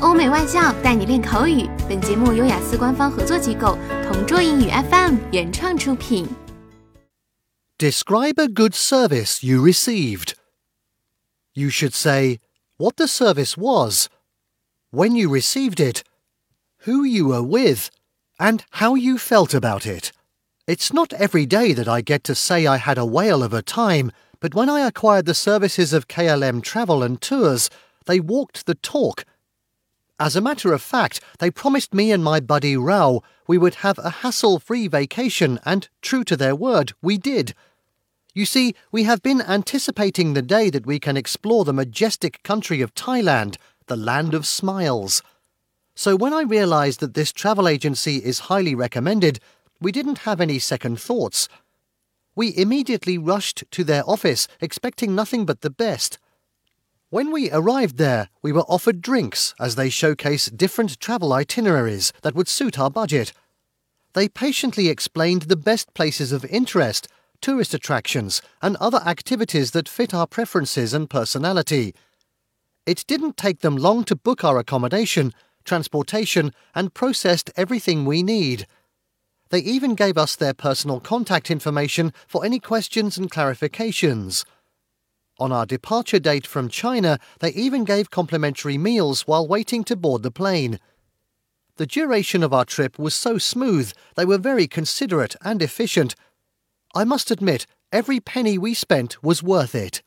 欧美外教带你练口语。本节目由雅思官方合作机构同桌英语 FM 原创出品。Describe a good service you received. You should say what the service was, when you received it, who you were with, and how you felt about it. It's not every day that I get to say I had a whale of a time, but when I acquired the services of KLM Travel and Tours, they walked the talk as a matter of fact, they promised me and my buddy Rhow we would have a hassle free vacation, and true to their word, we did. You see, we have been anticipating the day that we can explore the majestic country of Thailand, the land of smiles. So when I realized that this travel agency is highly recommended, we didn't have any second thoughts. We immediately rushed to their office, expecting nothing but the best. When we arrived there, we were offered drinks as they showcase different travel itineraries that would suit our budget. They patiently explained the best places of interest, tourist attractions, and other activities that fit our preferences and personality. It didn't take them long to book our accommodation, transportation, and processed everything we need. They even gave us their personal contact information for any questions and clarifications. On our departure date from China, they even gave complimentary meals while waiting to board the plane. The duration of our trip was so smooth, they were very considerate and efficient. I must admit, every penny we spent was worth it.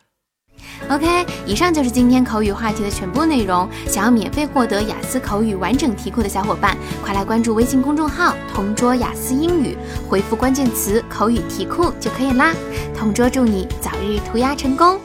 OK，以上就是今天口语话题的全部内容。想要免费获得雅思口语完整题库的小伙伴，快来关注微信公众号“同桌雅思英语”，回复关键词“口语题库”就可以啦。同桌祝你早日涂鸦成功！